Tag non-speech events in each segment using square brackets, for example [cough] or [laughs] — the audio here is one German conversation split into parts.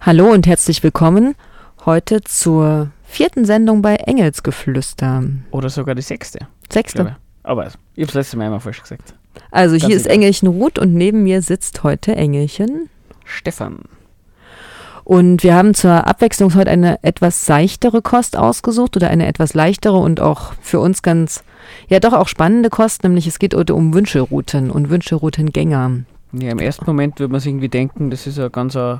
Hallo und herzlich willkommen heute zur vierten Sendung bei Engelsgeflüster. Oder sogar die sechste. Sechste. Aber ich habe das letzte Mal immer falsch gesagt. Also Ganz hier ist. Engelchen Ruth und neben mir sitzt heute Engelchen. Stefan. Und wir haben zur Abwechslung heute eine etwas seichtere Kost ausgesucht oder eine etwas leichtere und auch für uns ganz, ja doch auch spannende Kost, nämlich es geht heute um Wünscherouten und Wünscheroutengänger. Ja, im ersten Moment würde man sich irgendwie denken, das ist ein ganz ein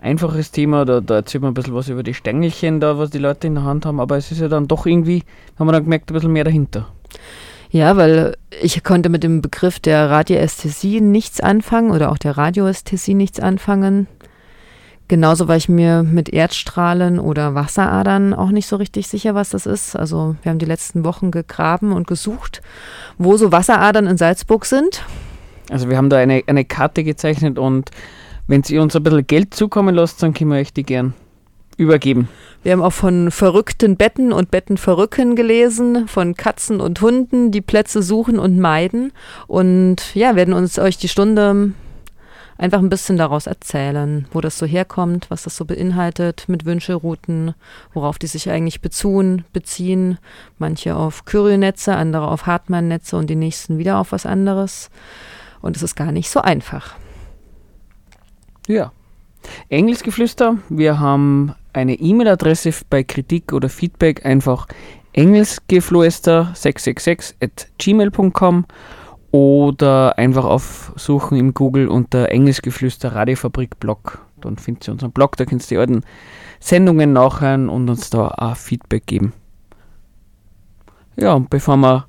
einfaches Thema, da, da erzählt man ein bisschen was über die Stängelchen da, was die Leute in der Hand haben, aber es ist ja dann doch irgendwie, haben wir dann gemerkt, ein bisschen mehr dahinter. Ja, weil ich konnte mit dem Begriff der Radiästhesie nichts anfangen oder auch der Radioästhesie nichts anfangen. Genauso war ich mir mit Erdstrahlen oder Wasseradern auch nicht so richtig sicher, was das ist. Also wir haben die letzten Wochen gegraben und gesucht, wo so Wasseradern in Salzburg sind. Also wir haben da eine, eine Karte gezeichnet und wenn Sie uns ein bisschen Geld zukommen lasst, dann können wir euch die gern übergeben. Wir haben auch von verrückten Betten und Bettenverrücken gelesen, von Katzen und Hunden, die Plätze suchen und meiden. Und ja, werden uns euch die Stunde einfach ein bisschen daraus erzählen, wo das so herkommt, was das so beinhaltet mit Wünscherouten, worauf die sich eigentlich beziehen, beziehen. Manche auf Kyriennetze, andere auf Hartmann-Netze und die nächsten wieder auf was anderes. Und es ist gar nicht so einfach. Ja. Engelsgeflüster, wir haben eine E-Mail-Adresse bei Kritik oder Feedback einfach engelsgeflüster666 at gmail.com oder einfach aufsuchen im Google unter Engelsgeflüster Radiofabrik Blog. Dann findet ihr unseren Blog, da könnt ihr die alten Sendungen nachhören und uns da auch Feedback geben. Ja, und bevor wir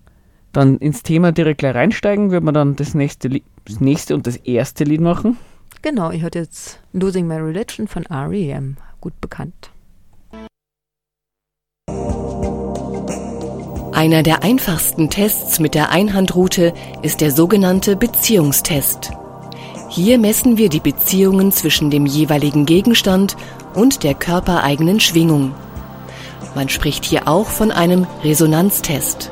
dann ins Thema direkt gleich reinsteigen, wird man dann das nächste, das nächste und das erste Lied machen. Genau, ihr hört jetzt Losing My Religion von R.E.M., gut bekannt. Einer der einfachsten Tests mit der Einhandroute ist der sogenannte Beziehungstest. Hier messen wir die Beziehungen zwischen dem jeweiligen Gegenstand und der körpereigenen Schwingung. Man spricht hier auch von einem Resonanztest.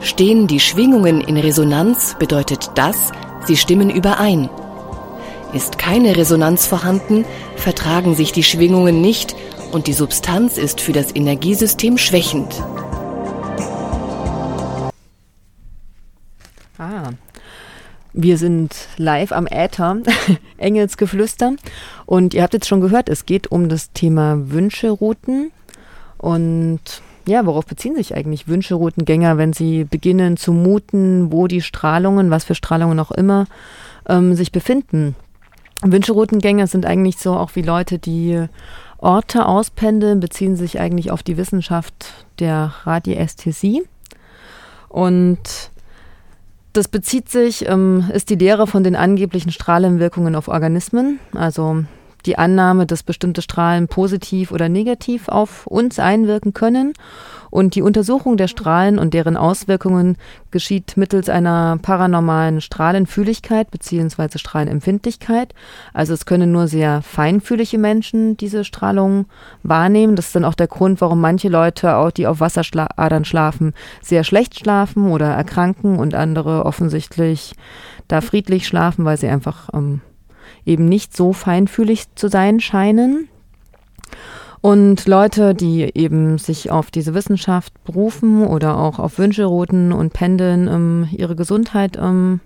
Stehen die Schwingungen in Resonanz, bedeutet das, sie stimmen überein. Ist keine Resonanz vorhanden, vertragen sich die Schwingungen nicht und die Substanz ist für das Energiesystem schwächend. Wir sind live am Äther, [laughs] Engelsgeflüster. Und ihr habt jetzt schon gehört, es geht um das Thema Wünscherouten. Und ja, worauf beziehen sich eigentlich Wünscheroutengänger, wenn sie beginnen zu muten, wo die Strahlungen, was für Strahlungen auch immer, ähm, sich befinden? Wünscheroutengänger sind eigentlich so auch wie Leute, die Orte auspendeln, beziehen sich eigentlich auf die Wissenschaft der Radiästhesie. Und das bezieht sich, ähm, ist die Lehre von den angeblichen Strahlenwirkungen auf Organismen, also die Annahme, dass bestimmte Strahlen positiv oder negativ auf uns einwirken können. Und die Untersuchung der Strahlen und deren Auswirkungen geschieht mittels einer paranormalen Strahlenfühligkeit bzw. Strahlenempfindlichkeit. Also es können nur sehr feinfühlige Menschen diese Strahlung wahrnehmen. Das ist dann auch der Grund, warum manche Leute, auch die auf Wasseradern schlafen, sehr schlecht schlafen oder erkranken und andere offensichtlich da friedlich schlafen, weil sie einfach ähm, eben nicht so feinfühlig zu sein scheinen. Und Leute, die eben sich auf diese Wissenschaft berufen oder auch auf Wünscherouten und Pendeln ähm, ihre Gesundheit ähm,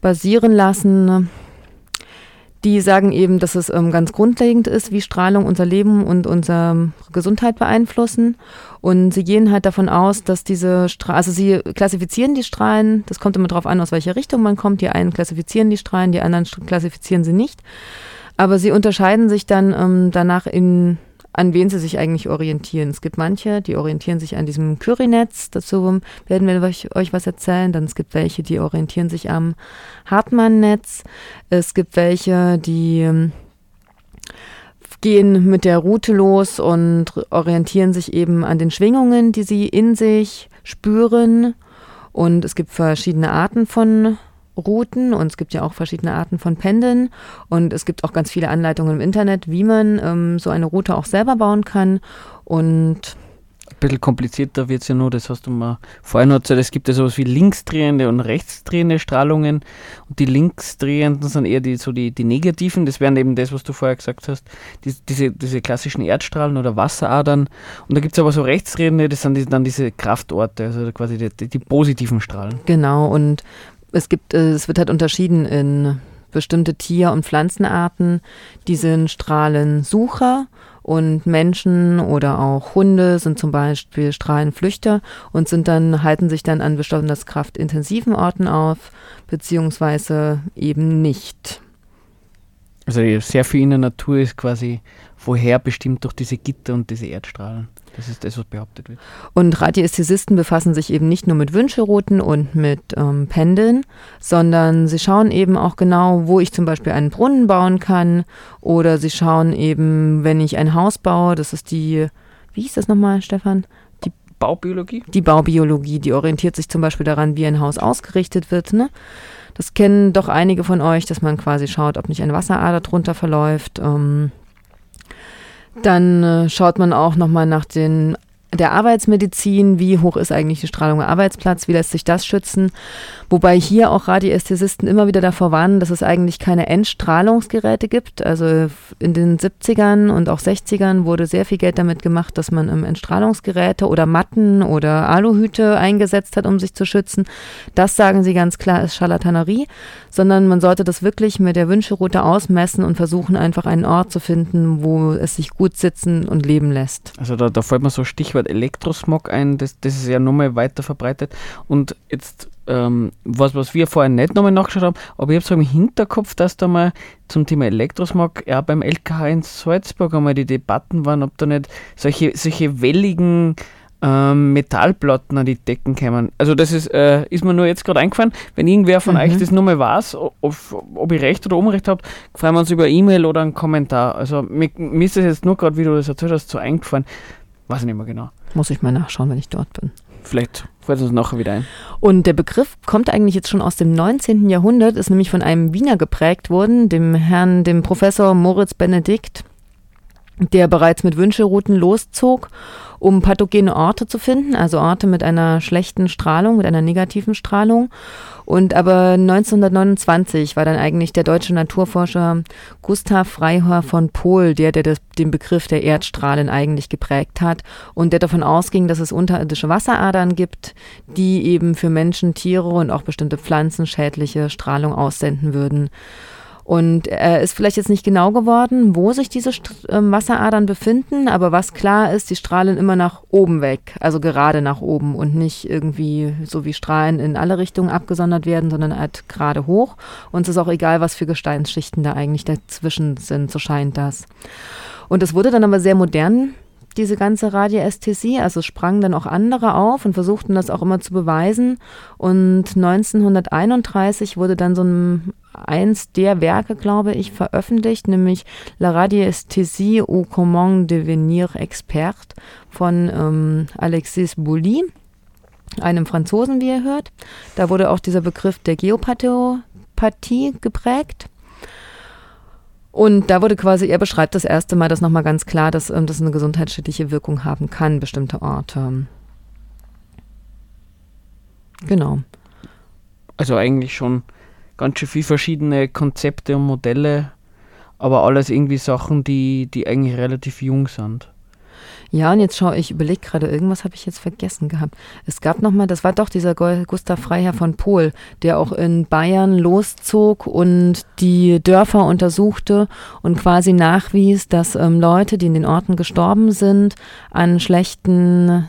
basieren lassen, die sagen eben, dass es ähm, ganz grundlegend ist, wie Strahlung unser Leben und unsere Gesundheit beeinflussen. Und sie gehen halt davon aus, dass diese Strahlen, also sie klassifizieren die Strahlen, das kommt immer darauf an, aus welcher Richtung man kommt. Die einen klassifizieren die Strahlen, die anderen klassifizieren sie nicht. Aber sie unterscheiden sich dann ähm, danach in, an wen sie sich eigentlich orientieren. Es gibt manche, die orientieren sich an diesem Curie-Netz. Dazu werden wir euch, euch was erzählen. Dann es gibt welche, die orientieren sich am Hartmann-Netz. Es gibt welche, die ähm, gehen mit der Route los und orientieren sich eben an den Schwingungen, die sie in sich spüren. Und es gibt verschiedene Arten von Routen und es gibt ja auch verschiedene Arten von Pendeln und es gibt auch ganz viele Anleitungen im Internet, wie man ähm, so eine Route auch selber bauen kann und bisschen komplizierter wird es ja nur, das hast du mal vorhin noch gesagt, es gibt ja sowas wie linksdrehende und rechtsdrehende Strahlungen und die linksdrehenden sind eher die, so die, die negativen, das wären eben das, was du vorher gesagt hast, die, diese, diese klassischen Erdstrahlen oder Wasseradern. Und da gibt es aber so rechtsdrehende, das sind die, dann diese Kraftorte, also quasi die, die, die positiven Strahlen. Genau und es gibt, äh, es wird halt unterschieden in bestimmte Tier- und Pflanzenarten, die sind Strahlensucher und Menschen oder auch Hunde sind zum Beispiel Strahlenflüchter und sind dann, halten sich dann an besonders kraftintensiven Orten auf, beziehungsweise eben nicht. Also sehr viel in der Natur ist quasi woher bestimmt durch diese Gitter und diese Erdstrahlen. Das ist das, was behauptet wird. Und Radiästhesisten befassen sich eben nicht nur mit Wünscherouten und mit ähm, Pendeln, sondern sie schauen eben auch genau, wo ich zum Beispiel einen Brunnen bauen kann. Oder sie schauen eben, wenn ich ein Haus baue, das ist die, wie hieß das nochmal, Stefan? Die Baubiologie? Die Baubiologie, die orientiert sich zum Beispiel daran, wie ein Haus ausgerichtet wird. Ne? Das kennen doch einige von euch, dass man quasi schaut, ob nicht eine Wasserader drunter verläuft. Ähm, dann äh, schaut man auch nochmal nach den der Arbeitsmedizin, wie hoch ist eigentlich die Strahlung am Arbeitsplatz, wie lässt sich das schützen. Wobei hier auch Radiästhesisten immer wieder davor warnen, dass es eigentlich keine Endstrahlungsgeräte gibt. Also in den 70ern und auch 60ern wurde sehr viel Geld damit gemacht, dass man Entstrahlungsgeräte oder Matten oder Aluhüte eingesetzt hat, um sich zu schützen. Das sagen sie ganz klar, ist Charlatanerie, sondern man sollte das wirklich mit der Wünscheroute ausmessen und versuchen einfach einen Ort zu finden, wo es sich gut sitzen und leben lässt. Also da, da fällt mir so Stichwort Elektrosmog ein, das, das ist ja nochmal weiter verbreitet. Und jetzt ähm, was, was wir vorher nicht nochmal nachgeschaut haben, aber ich habe so im Hinterkopf, dass da mal zum Thema Elektrosmog ja beim LKH in Salzburg einmal die Debatten waren, ob da nicht solche, solche welligen ähm, Metallplatten an die Decken kämen. Also das ist, äh, ist mir nur jetzt gerade eingefallen. Wenn irgendwer von mhm. euch das nochmal weiß, ob, ob ich recht oder unrecht habe, freuen wir uns über E-Mail oder einen Kommentar. Also mir, mir ist das jetzt nur gerade, wie du das erzählt hast, so eingefallen. Weiß ich nicht mehr genau. Muss ich mal nachschauen, wenn ich dort bin. Vielleicht fällt uns nachher wieder ein. Und der Begriff kommt eigentlich jetzt schon aus dem 19. Jahrhundert, ist nämlich von einem Wiener geprägt worden, dem Herrn, dem Professor Moritz Benedikt, der bereits mit Wünscherouten loszog um pathogene Orte zu finden, also Orte mit einer schlechten Strahlung, mit einer negativen Strahlung. Und aber 1929 war dann eigentlich der deutsche Naturforscher Gustav Freiherr von Pohl, der, der das, den Begriff der Erdstrahlen eigentlich geprägt hat und der davon ausging, dass es unterirdische Wasseradern gibt, die eben für Menschen, Tiere und auch bestimmte Pflanzen schädliche Strahlung aussenden würden. Und er ist vielleicht jetzt nicht genau geworden, wo sich diese ähm, Wasseradern befinden, aber was klar ist, die strahlen immer nach oben weg, also gerade nach oben und nicht irgendwie so wie Strahlen in alle Richtungen abgesondert werden, sondern halt gerade hoch. Und es ist auch egal, was für Gesteinsschichten da eigentlich dazwischen sind, so scheint das. Und es wurde dann aber sehr modern diese ganze Radiästhesie. Also sprangen dann auch andere auf und versuchten das auch immer zu beweisen. Und 1931 wurde dann so ein eins der Werke, glaube ich, veröffentlicht, nämlich La Radiesthesie au comment devenir expert von ähm, Alexis Bouli, einem Franzosen, wie ihr hört. Da wurde auch dieser Begriff der Geopathie geprägt. Und da wurde quasi, er beschreibt das erste Mal das nochmal ganz klar, dass ähm, das eine gesundheitsschädliche Wirkung haben kann, bestimmte Orte. Genau. Also eigentlich schon ganz schön viele verschiedene Konzepte und Modelle, aber alles irgendwie Sachen, die, die eigentlich relativ jung sind. Ja, und jetzt schaue ich, überlege gerade, irgendwas habe ich jetzt vergessen gehabt. Es gab nochmal, das war doch dieser Gustav Freiherr von Pohl, der auch in Bayern loszog und die Dörfer untersuchte und quasi nachwies, dass ähm, Leute, die in den Orten gestorben sind, an schlechten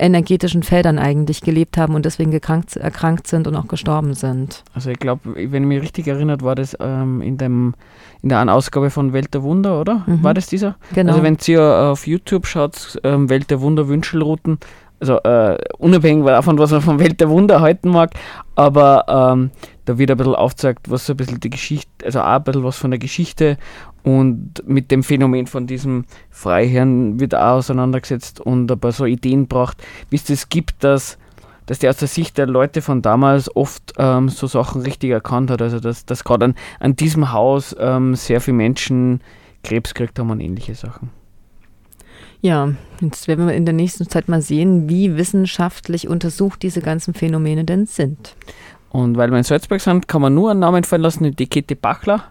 energetischen Feldern eigentlich gelebt haben und deswegen gekrankt, erkrankt sind und auch gestorben sind. Also ich glaube, wenn ich mich richtig erinnert, war das ähm, in, dem, in der einen Ausgabe von Welt der Wunder, oder? Mhm. War das dieser? Genau. Also wenn ihr auf YouTube schaut, ähm, Welt der Wunder Wünschelrouten, also äh, unabhängig davon, was man von Welt der Wunder halten mag, aber ähm, da wird ein bisschen aufgezeigt, was so ein bisschen die Geschichte, also auch ein bisschen was von der Geschichte und mit dem Phänomen von diesem Freiherrn wird auch auseinandergesetzt und ein paar so Ideen braucht, wie es das gibt, dass, dass der aus der Sicht der Leute von damals oft ähm, so Sachen richtig erkannt hat. Also dass, dass gerade an, an diesem Haus ähm, sehr viele Menschen Krebs gekriegt haben und ähnliche Sachen. Ja, jetzt werden wir in der nächsten Zeit mal sehen, wie wissenschaftlich untersucht diese ganzen Phänomene denn sind. Und weil wir in Salzburg sind, kann man nur einen Namen fallen lassen, die Kette Bachler.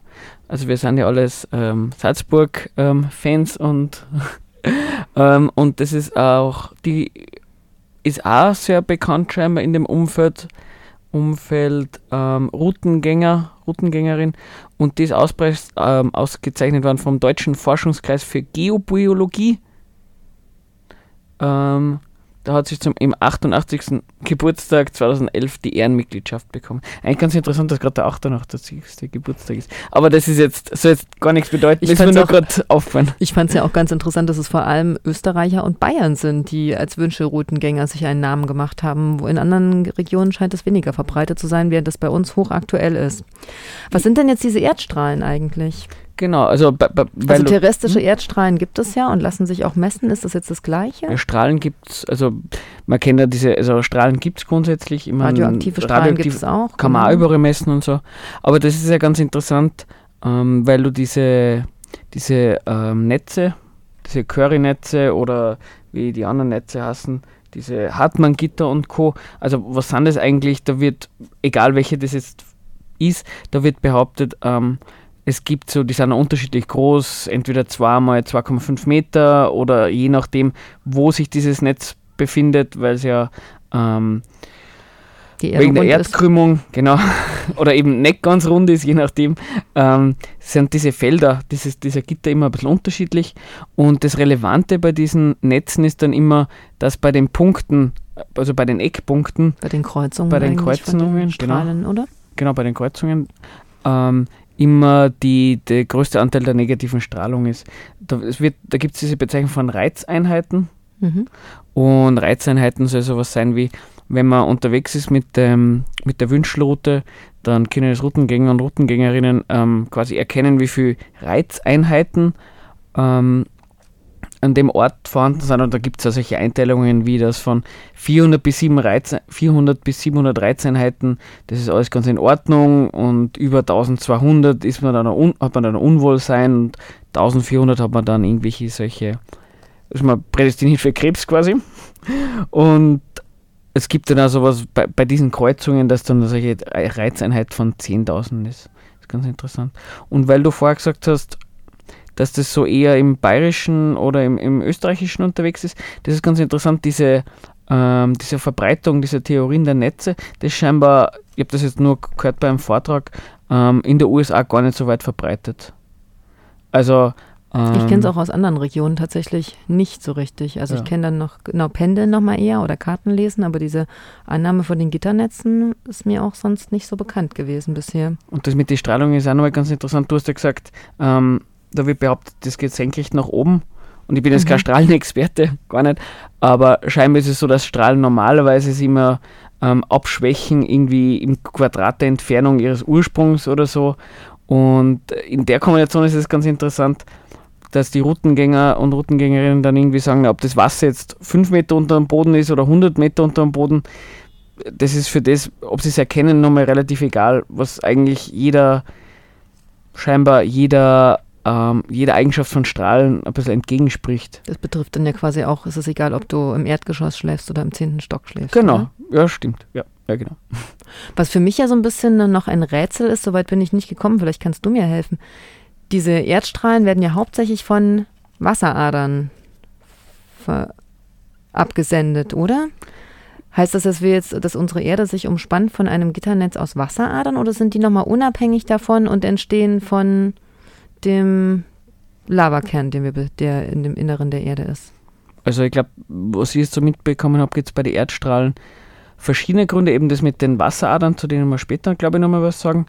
Also wir sind ja alles ähm, Salzburg-Fans ähm, und, [laughs] ähm, und das ist auch, die ist auch sehr bekannt scheinbar in dem Umfeld, Umfeld ähm, Routengänger, Routengängerin und die ist ähm, ausgezeichnet worden vom Deutschen Forschungskreis für Geobiologie. Ähm, da hat sie zum im 88. Geburtstag 2011 die Ehrenmitgliedschaft bekommen. Eigentlich ganz interessant, dass gerade der 88. Geburtstag ist. Aber das ist jetzt, soll jetzt gar nichts bedeuten, ich ist mir nur gerade auffallen. Ich fand es ja auch ganz interessant, dass es vor allem Österreicher und Bayern sind, die als Wünscheroutengänger sich einen Namen gemacht haben. Wo in anderen Regionen scheint es weniger verbreitet zu sein, während das bei uns hochaktuell ist. Was sind denn jetzt diese Erdstrahlen eigentlich? Genau, also, also terrestrische hm? Erdstrahlen gibt es ja und lassen sich auch messen. Ist das jetzt das Gleiche? Strahlen gibt es, also man kennt ja diese, also Strahlen gibt es grundsätzlich. immer. radioaktive Strahlen radioaktiv gibt es auch. Kann man auch genau. überall messen und so. Aber das ist ja ganz interessant, ähm, weil du diese, diese ähm, Netze, diese Curry-Netze oder wie die anderen Netze heißen, diese Hartmann-Gitter und Co. Also was sind das eigentlich? Da wird, egal welche das jetzt ist, da wird behauptet, ähm, es gibt so, die sind unterschiedlich groß, entweder 2 mal 2,5 Meter oder je nachdem, wo sich dieses Netz befindet, weil es ja ähm, wegen der Erdkrümmung, ist. genau, [laughs] oder eben nicht ganz rund ist, je nachdem, ähm, sind diese Felder, dieses, dieser Gitter immer ein bisschen unterschiedlich. Und das Relevante bei diesen Netzen ist dann immer, dass bei den Punkten, also bei den Eckpunkten, bei den Kreuzungen, bei den Kreuzungen, Strahlen, genau, oder? Genau, bei den Kreuzungen, ähm, immer die, der größte Anteil der negativen Strahlung ist. Da, da gibt es diese Bezeichnung von Reizeinheiten. Mhm. Und Reizeinheiten soll sowas sein wie, wenn man unterwegs ist mit, dem, mit der Wünschelroute, dann können das Routengänger und Routengängerinnen ähm, quasi erkennen, wie viele Reizeinheiten ähm, an dem Ort vorhanden sind. Und da gibt es ja solche Einteilungen wie das von 400 bis, 7 Reiz, 400 bis 700 Reizeinheiten, das ist alles ganz in Ordnung. Und über 1200 ist man dann un, hat man dann ein Unwohlsein und 1400 hat man dann irgendwelche solche, ist man prädestiniert für Krebs quasi. Und es gibt dann auch sowas bei, bei diesen Kreuzungen, dass dann solche Reizeinheit von 10.000 ist. Das ist ganz interessant. Und weil du vorher gesagt hast, dass das so eher im Bayerischen oder im, im Österreichischen unterwegs ist. Das ist ganz interessant, diese, ähm, diese Verbreitung dieser Theorien der Netze, das scheinbar, ich habe das jetzt nur gehört beim Vortrag, ähm, in der USA gar nicht so weit verbreitet. Also ähm, ich kenne es auch aus anderen Regionen tatsächlich nicht so richtig. Also ja. ich kenne dann noch, genau, Pendeln nochmal eher oder Karten lesen, aber diese Annahme von den Gitternetzen ist mir auch sonst nicht so bekannt gewesen bisher. Und das mit der Strahlung ist auch nochmal ganz interessant. Du hast ja gesagt, ähm, da wird behauptet, das geht senkrecht nach oben. Und ich bin jetzt mhm. kein Strahlenexperte, [laughs] gar nicht. Aber scheinbar ist es so, dass Strahlen normalerweise sich immer ähm, abschwächen, irgendwie im Quadrat der Entfernung ihres Ursprungs oder so. Und in der Kombination ist es ganz interessant, dass die Routengänger und Routengängerinnen dann irgendwie sagen, ob das Wasser jetzt 5 Meter unter dem Boden ist oder 100 Meter unter dem Boden, das ist für das, ob sie es erkennen, nochmal relativ egal, was eigentlich jeder, scheinbar jeder ähm, jede Eigenschaft von Strahlen ein bisschen entgegenspricht. Das betrifft dann ja quasi auch, ist es egal, ob du im Erdgeschoss schläfst oder im zehnten Stock schläfst. Genau, oder? ja, stimmt. Ja, ja, genau. [laughs] Was für mich ja so ein bisschen noch ein Rätsel ist, soweit bin ich nicht gekommen, vielleicht kannst du mir helfen. Diese Erdstrahlen werden ja hauptsächlich von Wasseradern abgesendet, oder? Heißt das, dass wir jetzt, dass unsere Erde sich umspannt von einem Gitternetz aus Wasseradern oder sind die nochmal unabhängig davon und entstehen von dem Lavakern, den wir, der in dem Inneren der Erde ist. Also ich glaube, was ich jetzt so mitbekommen habe, gibt es bei den Erdstrahlen verschiedene Gründe, eben das mit den Wasseradern, zu denen wir später, glaube ich, nochmal was sagen,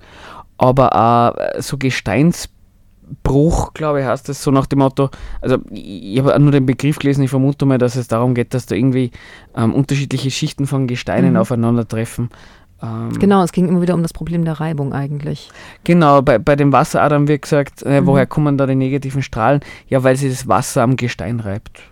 aber auch äh, so Gesteinsbruch, glaube ich, heißt das so nach dem Motto, also ich habe nur den Begriff gelesen, ich vermute mal, dass es darum geht, dass da irgendwie ähm, unterschiedliche Schichten von Gesteinen mhm. aufeinandertreffen. Ähm, genau, es ging immer wieder um das Problem der Reibung eigentlich. Genau, bei, bei dem Wasseradern wird gesagt, äh, mhm. woher kommen da die negativen Strahlen? Ja, weil sich das Wasser am Gestein reibt.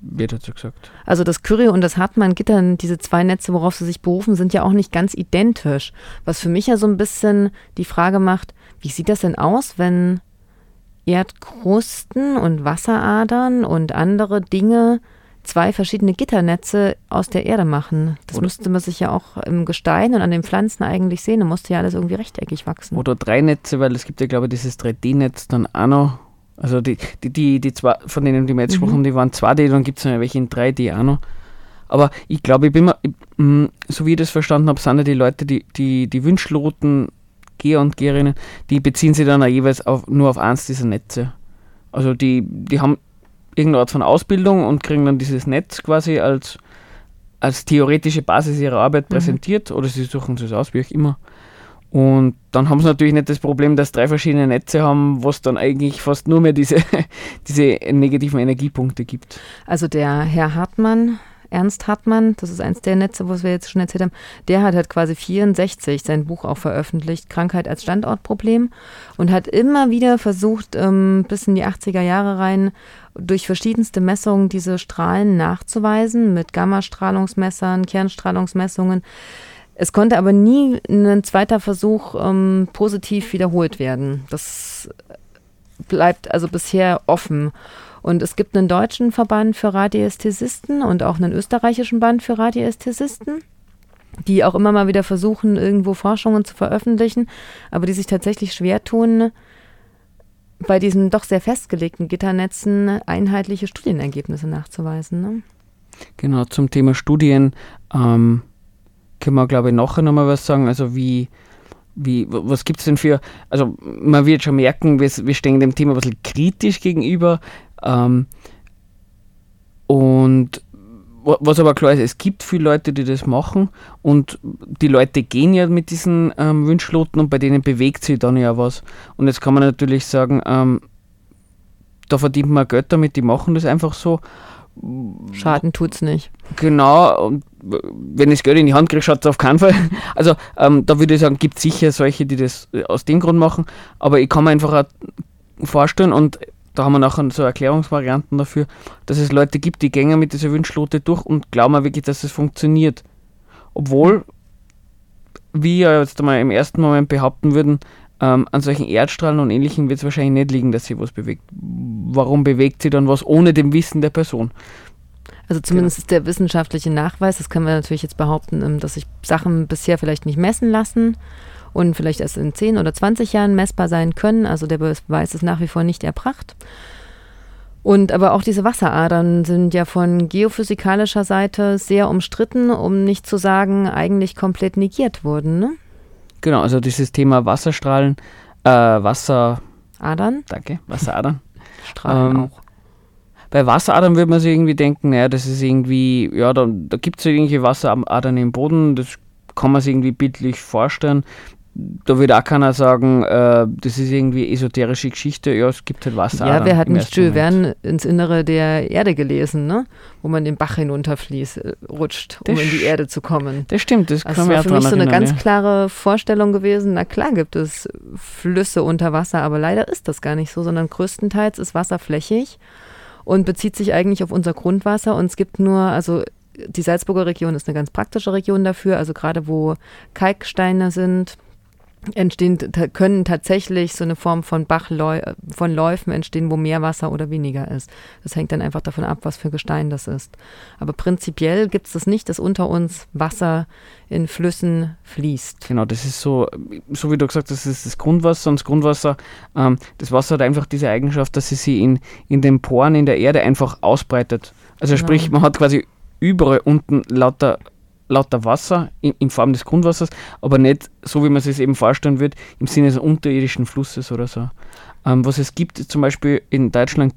Wird dazu gesagt. Also das Kyrie und das Hartmann-Gitter, diese zwei Netze, worauf sie sich berufen, sind ja auch nicht ganz identisch. Was für mich ja so ein bisschen die Frage macht, wie sieht das denn aus, wenn Erdkrusten und Wasseradern und andere Dinge zwei verschiedene Gitternetze aus der Erde machen. Das oder müsste man sich ja auch im Gestein und an den Pflanzen eigentlich sehen. Da musste ja alles irgendwie rechteckig wachsen. Oder drei Netze, weil es gibt ja, glaube ich, dieses 3D-Netz dann auch noch. Also die, die, die, die zwei, von denen die wir jetzt mhm. gesprochen haben, die waren 2D, dann gibt es noch welche in 3D auch noch. Aber ich glaube, ich bin mal, ich, mm, so wie ich das verstanden habe, sind ja die Leute, die, die, die Wünschloten, Geher und Geherinnen, die beziehen sich dann auch jeweils auf, nur auf eins dieser Netze. Also die, die haben irgendeine Art von Ausbildung und kriegen dann dieses Netz quasi als, als theoretische Basis ihrer Arbeit mhm. präsentiert oder sie suchen es aus, wie auch immer. Und dann haben sie natürlich nicht das Problem, dass drei verschiedene Netze haben, was dann eigentlich fast nur mehr diese, [laughs] diese negativen Energiepunkte gibt. Also der Herr Hartmann, Ernst Hartmann, das ist eins der Netze, was wir jetzt schon erzählt haben, der hat halt quasi 64 sein Buch auch veröffentlicht, Krankheit als Standortproblem, und hat immer wieder versucht, ähm, bis in die 80er Jahre rein, durch verschiedenste Messungen diese Strahlen nachzuweisen, mit Gammastrahlungsmessern, Kernstrahlungsmessungen. Es konnte aber nie ein zweiter Versuch ähm, positiv wiederholt werden. Das bleibt also bisher offen. Und es gibt einen deutschen Verband für Radiästhesisten und auch einen österreichischen Band für Radiästhesisten, die auch immer mal wieder versuchen, irgendwo Forschungen zu veröffentlichen, aber die sich tatsächlich schwer tun, bei diesen doch sehr festgelegten Gitternetzen einheitliche Studienergebnisse nachzuweisen. Ne? Genau, zum Thema Studien ähm, können wir, glaube ich, nachher nochmal was sagen. Also wie, wie, was gibt es denn für, also man wird schon merken, wir, wir stehen dem Thema ein bisschen kritisch gegenüber. Ähm, und was aber klar ist, es gibt viele Leute, die das machen und die Leute gehen ja mit diesen ähm, Wünschloten und bei denen bewegt sich dann ja was. Und jetzt kann man natürlich sagen, ähm, da verdient man Geld damit, die machen das einfach so. Schaden tut es nicht. Genau, und wenn ich das Geld in die Hand kriege, schaut es auf keinen Fall. [laughs] Also ähm, da würde ich sagen, gibt sicher solche, die das aus dem Grund machen, aber ich kann mir einfach auch vorstellen und da haben wir nachher so Erklärungsvarianten dafür, dass es Leute gibt, die gehen mit dieser Wünschlote durch und glauben wirklich, dass es funktioniert. Obwohl, wie wir jetzt einmal im ersten Moment behaupten würden, ähm, an solchen Erdstrahlen und Ähnlichem wird es wahrscheinlich nicht liegen, dass sie was bewegt. Warum bewegt sie dann was ohne dem Wissen der Person? Also zumindest genau. ist der wissenschaftliche Nachweis, das können wir natürlich jetzt behaupten, ähm, dass sich Sachen bisher vielleicht nicht messen lassen und vielleicht erst in 10 oder 20 Jahren messbar sein können. Also der Beweis ist nach wie vor nicht erbracht. Und aber auch diese Wasseradern sind ja von geophysikalischer Seite sehr umstritten, um nicht zu sagen, eigentlich komplett negiert wurden. Ne? Genau, also dieses Thema Wasserstrahlen, äh, Wasser. Adern? Danke, Wasseradern. [laughs] Strahlen ähm, auch. Bei Wasseradern würde man sich irgendwie denken, naja, das ist irgendwie, ja, da, da gibt es irgendwelche Wasseradern im Boden, das kann man sich irgendwie bildlich vorstellen da wird auch keiner sagen, äh, das ist irgendwie esoterische Geschichte, ja, es gibt halt Wasser. Ja, wer hat nicht Jules Verne ins Innere der Erde gelesen, ne? wo man den Bach hinunterfließt, äh, rutscht, um das in die Erde zu kommen. Das stimmt, das also war für mich so eine ganz ja. klare Vorstellung gewesen, na klar gibt es Flüsse unter Wasser, aber leider ist das gar nicht so, sondern größtenteils ist Wasser flächig und bezieht sich eigentlich auf unser Grundwasser und es gibt nur, also die Salzburger Region ist eine ganz praktische Region dafür, also gerade wo Kalksteine sind, entstehen, können tatsächlich so eine Form von Bachläu von Läufen entstehen, wo mehr Wasser oder weniger ist. Das hängt dann einfach davon ab, was für Gestein das ist. Aber prinzipiell gibt es das nicht, dass unter uns Wasser in Flüssen fließt. Genau, das ist so, so wie du gesagt hast, das ist das Grundwasser und das Grundwasser, ähm, das Wasser hat einfach diese Eigenschaft, dass es sich in, in den Poren in der Erde einfach ausbreitet. Also genau. sprich, man hat quasi überall unten lauter lauter Wasser in, in, Form des Grundwassers, aber nicht so, wie man sich es eben vorstellen würde, im Sinne eines unterirdischen Flusses oder so. Ähm, was es gibt, zum Beispiel in Deutschland,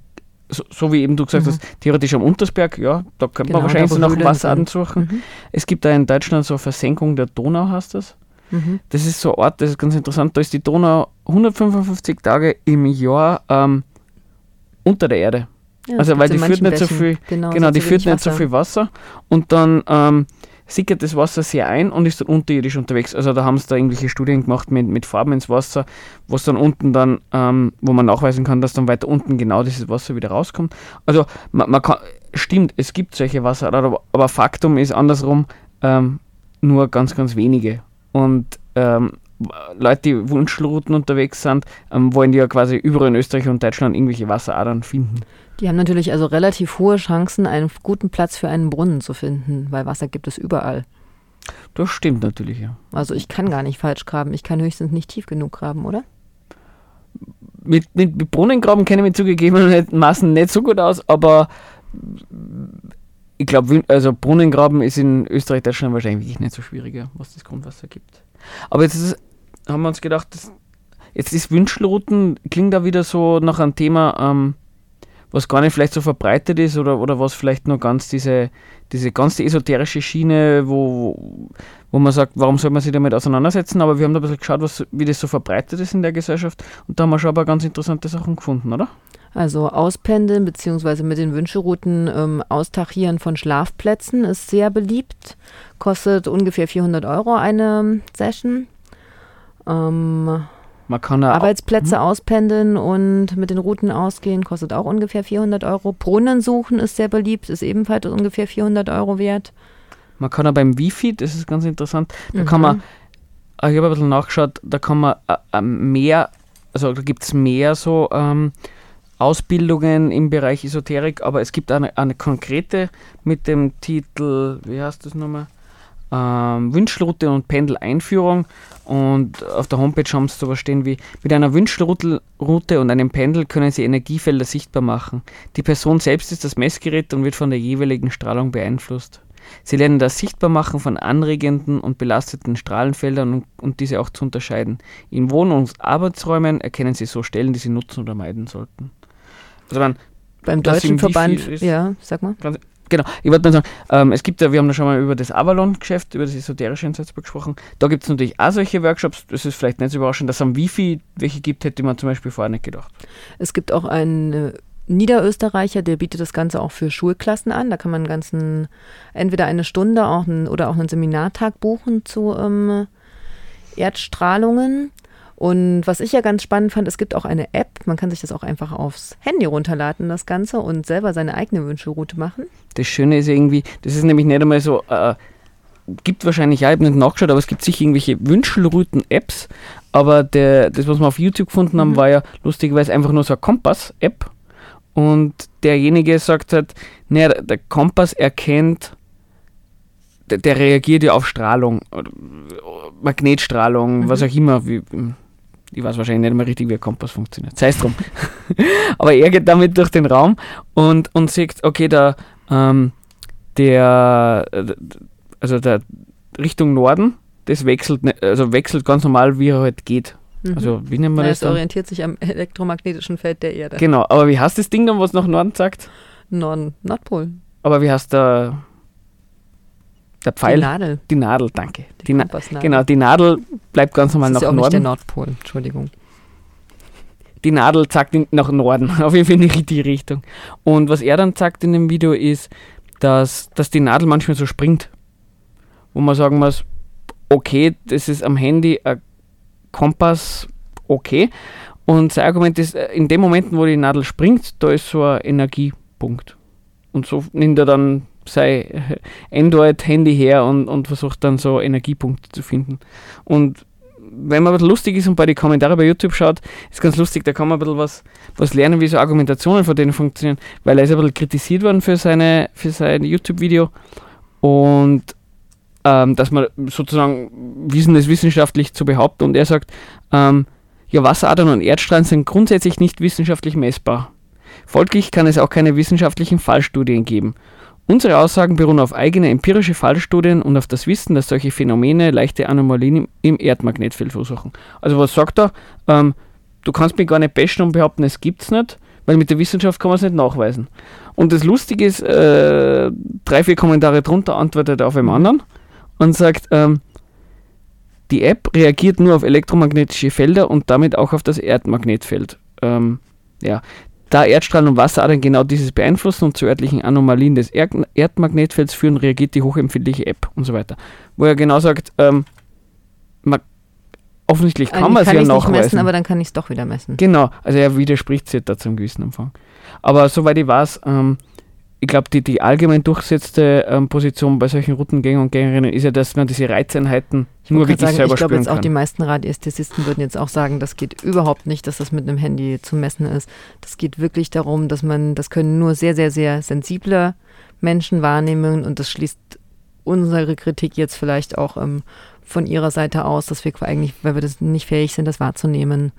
so, so wie eben du gesagt mhm. hast, theoretisch am Untersberg, ja, da könnte genau, man wahrscheinlich so nach Wasserarten suchen. Mhm. Es gibt da in Deutschland so eine Versenkung der Donau, heißt das. Mhm. Das ist so ein Ort, das ist ganz interessant, da ist die Donau 155 Tage im Jahr ähm, unter der Erde. Ja, also weil die führt nicht so viel, genau, genau die führt nicht so viel Wasser und dann ähm, sickert das Wasser sehr ein und ist dann unterirdisch unterwegs. Also da haben sie da irgendwelche Studien gemacht mit, mit Farben ins Wasser, was dann unten dann, ähm, wo man nachweisen kann, dass dann weiter unten genau dieses Wasser wieder rauskommt. Also man, man kann, stimmt, es gibt solche Wasser, aber, aber Faktum ist andersrum ähm, nur ganz, ganz wenige. Und ähm, Leute, die Wunschrouten unterwegs sind, ähm, wollen die ja quasi überall in Österreich und Deutschland irgendwelche Wasseradern finden. Die haben natürlich also relativ hohe Chancen, einen guten Platz für einen Brunnen zu finden, weil Wasser gibt es überall. Das stimmt natürlich, ja. Also ich kann gar nicht falsch graben. Ich kann höchstens nicht tief genug graben, oder? Mit, mit, Brunnengraben kenne ich mich zugegebenermaßen nicht so gut aus, aber ich glaube, also Brunnengraben ist in Österreich, Deutschland wahrscheinlich wirklich nicht so schwieriger, was das Grundwasser gibt. Aber jetzt ist, haben wir uns gedacht, das, jetzt ist Wünschelrouten, klingt da wieder so nach einem Thema, ähm, was gar nicht vielleicht so verbreitet ist oder, oder was vielleicht nur ganz diese, diese ganz die esoterische Schiene, wo, wo man sagt, warum soll man sich damit auseinandersetzen? Aber wir haben da ein bisschen geschaut, was, wie das so verbreitet ist in der Gesellschaft und da haben wir schon aber ganz interessante Sachen gefunden, oder? Also auspendeln bzw. mit den Wünscherouten ähm, austachieren von Schlafplätzen ist sehr beliebt. Kostet ungefähr 400 Euro eine Session. Ähm, man kann Arbeitsplätze hm? auspendeln und mit den Routen ausgehen, kostet auch ungefähr 400 Euro. Brunnen suchen ist sehr beliebt, ist ebenfalls ungefähr 400 Euro wert. Man kann auch beim Wifi, das ist ganz interessant, da mhm. kann man, ah, ich habe ein bisschen nachgeschaut, da kann man äh, mehr, also da gibt es mehr so ähm, Ausbildungen im Bereich Esoterik, aber es gibt eine, eine konkrete mit dem Titel, wie heißt das nochmal? Ähm, Wünschelroute und Pendeleinführung. Und auf der Homepage haben sie sowas stehen wie: Mit einer Wünschelroute und einem Pendel können Sie Energiefelder sichtbar machen. Die Person selbst ist das Messgerät und wird von der jeweiligen Strahlung beeinflusst. Sie lernen das Sichtbarmachen von anregenden und belasteten Strahlenfeldern und, und diese auch zu unterscheiden. In Wohn- und Arbeitsräumen erkennen Sie so Stellen, die Sie nutzen oder meiden sollten. Also man, Beim deutschen Verband, ist, ja, sag mal. Genau, ich wollte mal sagen, ähm, es gibt ja, wir haben ja schon mal über das Avalon-Geschäft, über das esoterische in Salzburg gesprochen. Da gibt es natürlich auch solche Workshops, das ist vielleicht nicht so überraschend, dass es am Wifi welche gibt, hätte man zum Beispiel vorher nicht gedacht. Es gibt auch einen Niederösterreicher, der bietet das Ganze auch für Schulklassen an. Da kann man ganzen, entweder eine Stunde auch ein, oder auch einen Seminartag buchen zu ähm, Erdstrahlungen. Und was ich ja ganz spannend fand, es gibt auch eine App, man kann sich das auch einfach aufs Handy runterladen, das Ganze, und selber seine eigene Wünschelroute machen. Das Schöne ist irgendwie, das ist nämlich nicht einmal so, äh, gibt wahrscheinlich, ja, ich habe nicht nachgeschaut, aber es gibt sicher irgendwelche Wünschelrouten-Apps, aber der, das, was wir auf YouTube gefunden haben, mhm. war ja lustigerweise einfach nur so eine Kompass-App und derjenige sagt halt, naja, der Kompass erkennt der, der, reagiert ja auf Strahlung, Magnetstrahlung, mhm. was auch immer, wie, ich weiß wahrscheinlich nicht mehr richtig, wie ein Kompass funktioniert. Sei es drum. [laughs] Aber er geht damit durch den Raum und, und sieht, okay, da, ähm, der, also der Richtung Norden, das wechselt, also wechselt ganz normal, wie er halt geht. Mhm. Also, wie nennt man ja, das? Es orientiert sich am elektromagnetischen Feld der Erde. Genau, aber wie heißt das Ding dann, was nach Norden sagt? Norden, Nordpol. Aber wie heißt der, der Pfeil? Die Nadel. Die Nadel, danke. Die, die Na genau, die Nadel bleibt ganz normal das nach ist ja auch Norden. Nicht der Nordpol, Entschuldigung. Die Nadel zeigt nach Norden, [laughs] auf jeden Fall in die Richtung. Und was er dann sagt in dem Video ist, dass, dass die Nadel manchmal so springt. Wo man sagen muss, okay, das ist am Handy ein Kompass, okay. Und sein Argument ist, äh, in den Momenten, wo die Nadel springt, da ist so ein Energiepunkt. Und so nimmt er dann sein Android-Handy her und, und versucht dann so Energiepunkte zu finden. Und wenn man bisschen lustig ist und bei den Kommentaren bei YouTube schaut, ist ganz lustig, da kann man ein bisschen was, was lernen, wie so Argumentationen von denen funktionieren, weil er ist ein bisschen kritisiert worden für, seine, für sein YouTube-Video und ähm, dass man sozusagen Wissen ist wissenschaftlich zu behaupten und er sagt, ähm, ja, Wasseradern und Erdstrahlen sind grundsätzlich nicht wissenschaftlich messbar. Folglich kann es auch keine wissenschaftlichen Fallstudien geben. Unsere Aussagen beruhen auf eigene empirische Fallstudien und auf das Wissen, dass solche Phänomene leichte Anomalien im Erdmagnetfeld verursachen. Also was sagt er? Ähm, du kannst mich gar nicht bashen und behaupten, es gibt es nicht, weil mit der Wissenschaft kann man es nicht nachweisen. Und das Lustige ist, äh, drei, vier Kommentare drunter antwortet er auf einen anderen und sagt, ähm, die App reagiert nur auf elektromagnetische Felder und damit auch auf das Erdmagnetfeld. Ähm, ja, da Erdstrahlen und Wasseradern genau dieses beeinflussen und zu örtlichen Anomalien des Erd Erdmagnetfelds führen, reagiert die hochempfindliche App und so weiter. Wo er genau sagt, ähm, man, offensichtlich kann also man es ja nachweisen. Messen, aber dann kann ich es doch wieder messen. Genau, also er widerspricht sich da zum gewissen Umfang. Aber soweit ich weiß, ähm, ich glaube, die, die allgemein durchsetzte ähm, Position bei solchen Routengängern und Gängerinnen ist ja, dass man diese Reizeinheiten Ich nur wirklich sagen, selber Ich glaube jetzt auch, die meisten Radiästhesisten würden jetzt auch sagen, das geht überhaupt nicht, dass das mit einem Handy zu messen ist. Das geht wirklich darum, dass man, das können nur sehr, sehr, sehr sensible Menschen wahrnehmen und das schließt unsere Kritik jetzt vielleicht auch ähm, von ihrer Seite aus, dass wir eigentlich, weil wir das nicht fähig sind, das wahrzunehmen,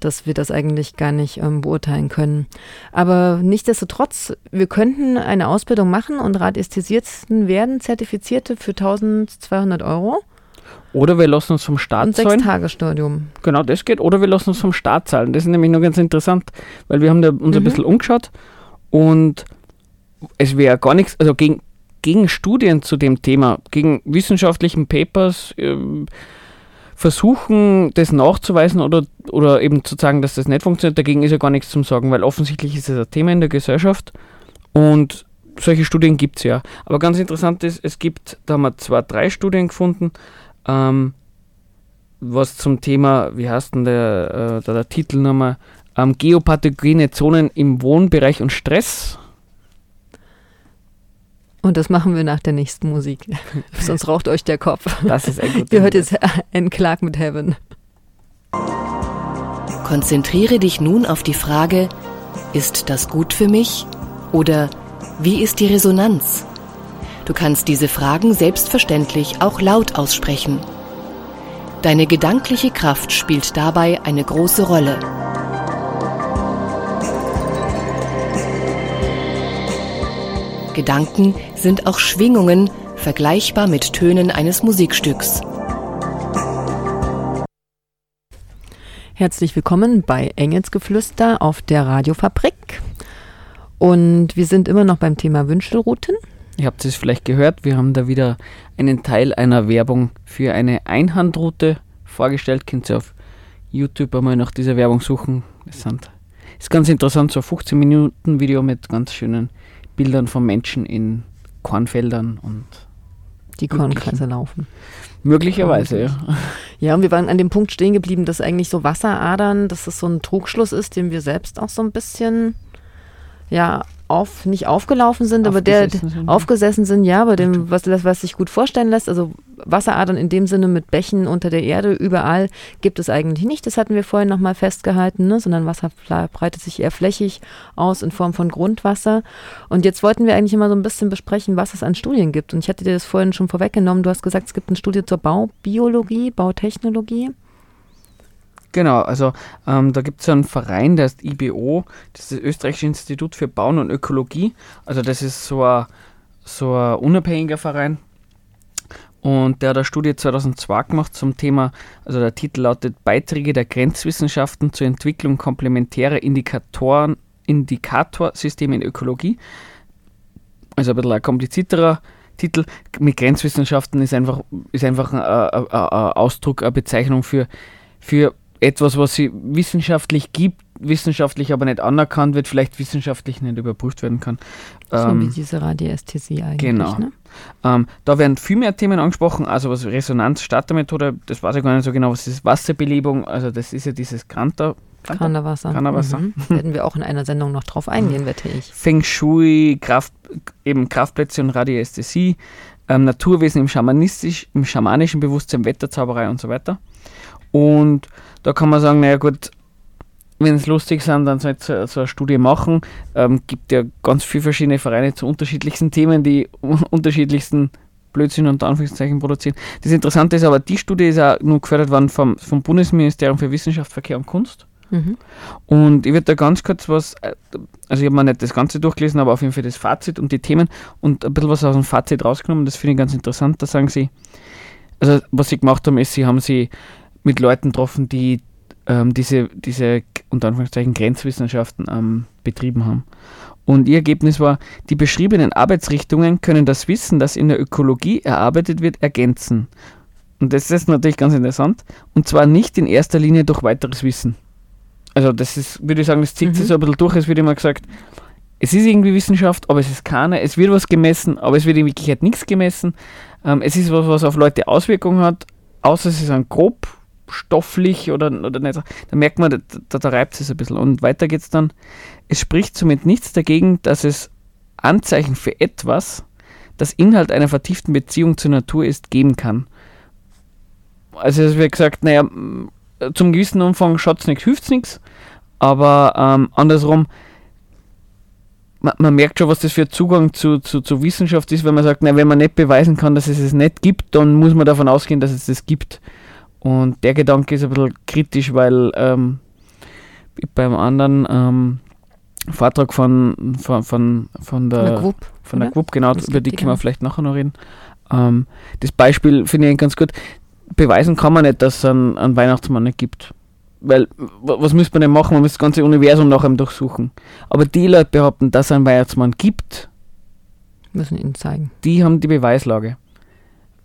dass wir das eigentlich gar nicht ähm, beurteilen können. Aber nichtsdestotrotz, wir könnten eine Ausbildung machen und Radiästhesierten werden Zertifizierte für 1200 Euro. Oder wir lassen uns vom Staat Und sechs Tagesstudium. Genau, das geht. Oder wir lassen uns vom Staat zahlen. Das ist nämlich noch ganz interessant, weil wir haben da uns mhm. ein bisschen umgeschaut und es wäre gar nichts, also gegen, gegen Studien zu dem Thema, gegen wissenschaftlichen Papers äh, versuchen, das nachzuweisen oder, oder eben zu sagen, dass das nicht funktioniert, dagegen ist ja gar nichts zum Sagen, weil offensichtlich ist es ein Thema in der Gesellschaft und solche Studien gibt es ja. Aber ganz interessant ist, es gibt, da haben wir zwei, drei Studien gefunden, ähm, was zum Thema, wie heißt denn der, äh, der, der Titel nochmal, ähm, geopathogene Zonen im Wohnbereich und Stress. Und das machen wir nach der nächsten Musik. [laughs] Sonst raucht euch der Kopf. Das ist ein Ihr hört jetzt einen Clark mit Heaven. Konzentriere dich nun auf die Frage, ist das gut für mich? Oder wie ist die Resonanz? Du kannst diese Fragen selbstverständlich auch laut aussprechen. Deine gedankliche Kraft spielt dabei eine große Rolle. Gedanken sind auch Schwingungen, vergleichbar mit Tönen eines Musikstücks. Herzlich willkommen bei Engelsgeflüster auf der Radiofabrik. Und wir sind immer noch beim Thema Wünschelrouten. Ihr habt es vielleicht gehört, wir haben da wieder einen Teil einer Werbung für eine Einhandroute vorgestellt. Könnt ihr auf YouTube einmal nach dieser Werbung suchen. Es ist ganz interessant, so ein 15 Minuten Video mit ganz schönen Bildern von Menschen in Kornfeldern und die Kornkreise laufen. Möglicherweise, ja. Ja, und wir waren an dem Punkt stehen geblieben, dass eigentlich so Wasseradern, dass es so ein Trugschluss ist, den wir selbst auch so ein bisschen ja auf, nicht aufgelaufen sind, aber der sind. aufgesessen sind, ja, bei dem, was, was sich gut vorstellen lässt. Also Wasseradern in dem Sinne mit Bächen unter der Erde, überall gibt es eigentlich nicht. Das hatten wir vorhin nochmal festgehalten, ne? sondern Wasser breitet sich eher flächig aus in Form von Grundwasser. Und jetzt wollten wir eigentlich immer so ein bisschen besprechen, was es an Studien gibt. Und ich hatte dir das vorhin schon vorweggenommen. Du hast gesagt, es gibt eine Studie zur Baubiologie, Bautechnologie. Genau, also ähm, da gibt es einen Verein, der ist IBO, das ist das Österreichische Institut für Bauen und Ökologie. Also das ist so ein, so unabhängiger Verein. Und der hat eine Studie 2002 gemacht zum Thema, also der Titel lautet Beiträge der Grenzwissenschaften zur Entwicklung komplementärer Indikatoren, Indikatorsysteme in Ökologie. Also ein bisschen ein komplizierterer Titel. Mit Grenzwissenschaften ist einfach, ist einfach ein, ein, ein Ausdruck, eine Bezeichnung für, für etwas, was sie wissenschaftlich gibt, wissenschaftlich aber nicht anerkannt wird, vielleicht wissenschaftlich nicht überprüft werden kann. So ähm, wie diese Radiästhesie eigentlich. Genau. Ne? Ähm, da werden viel mehr Themen angesprochen, also was Resonanz, Startermethode, das weiß ich gar nicht so genau, was ist Wasserbelebung, also das ist ja dieses Kranter. Kranderwasser. Kranderwasser. Mhm. [laughs] Werden wir auch in einer Sendung noch drauf eingehen, wette ich. Feng Shui, Kraft, eben Kraftplätze und Radiästhesie, ähm, Naturwesen im, Schamanistisch, im schamanischen Bewusstsein, Wetterzauberei und so weiter. Und da kann man sagen, naja gut, wenn es lustig sind, dann soll so, so eine Studie machen. Ähm, gibt ja ganz viele verschiedene Vereine zu unterschiedlichsten Themen, die [laughs] unterschiedlichsten Blödsinn unter Anführungszeichen produzieren. Das Interessante ist aber, die Studie ist auch nur gefördert worden vom, vom Bundesministerium für Wissenschaft, Verkehr und Kunst. Mhm. Und ich würde da ganz kurz was, äh, also ich habe mir nicht das Ganze durchgelesen, aber auf jeden Fall das Fazit und die Themen und ein bisschen was aus dem Fazit rausgenommen. Das finde ich ganz interessant. Da sagen sie, also was sie gemacht haben, ist, sie haben sie mit Leuten getroffen, die ähm, diese, diese unter Anführungszeichen Grenzwissenschaften ähm, betrieben haben. Und ihr Ergebnis war, die beschriebenen Arbeitsrichtungen können das Wissen, das in der Ökologie erarbeitet wird, ergänzen. Und das ist natürlich ganz interessant. Und zwar nicht in erster Linie durch weiteres Wissen. Also das ist, würde ich sagen, das zieht mhm. sich so ein bisschen durch. Es wird immer gesagt, es ist irgendwie Wissenschaft, aber es ist keine. Es wird was gemessen, aber es wird in Wirklichkeit nichts gemessen. Ähm, es ist was, was auf Leute Auswirkungen hat, außer es ist ein grob stofflich oder, oder nicht. Da merkt man, da, da reibt es ein bisschen. Und weiter geht es dann. Es spricht somit nichts dagegen, dass es Anzeichen für etwas, das Inhalt einer vertieften Beziehung zur Natur ist, geben kann. also es wird gesagt, naja, zum gewissen Umfang schaut es nichts, hilft es nichts, aber ähm, andersrum, man, man, merkt schon, was das für Zugang zu, zu, zu Wissenschaft ist, wenn man sagt, na, wenn man nicht beweisen kann, dass es es nicht gibt, dann muss man davon ausgehen, dass es das gibt. Und der Gedanke ist ein bisschen kritisch, weil ähm, beim anderen ähm, Vortrag von, von, von, von der, GWUP, von der GWUP, genau, über die können wir vielleicht nachher noch reden. Ähm, das Beispiel finde ich ganz gut. Beweisen kann man nicht, dass es einen, einen Weihnachtsmann nicht gibt. Weil, was müsste man denn machen? Man müsste das ganze Universum nach ihm durchsuchen. Aber die Leute behaupten, dass es einen Weihnachtsmann gibt, müssen ihn zeigen. Die haben die Beweislage.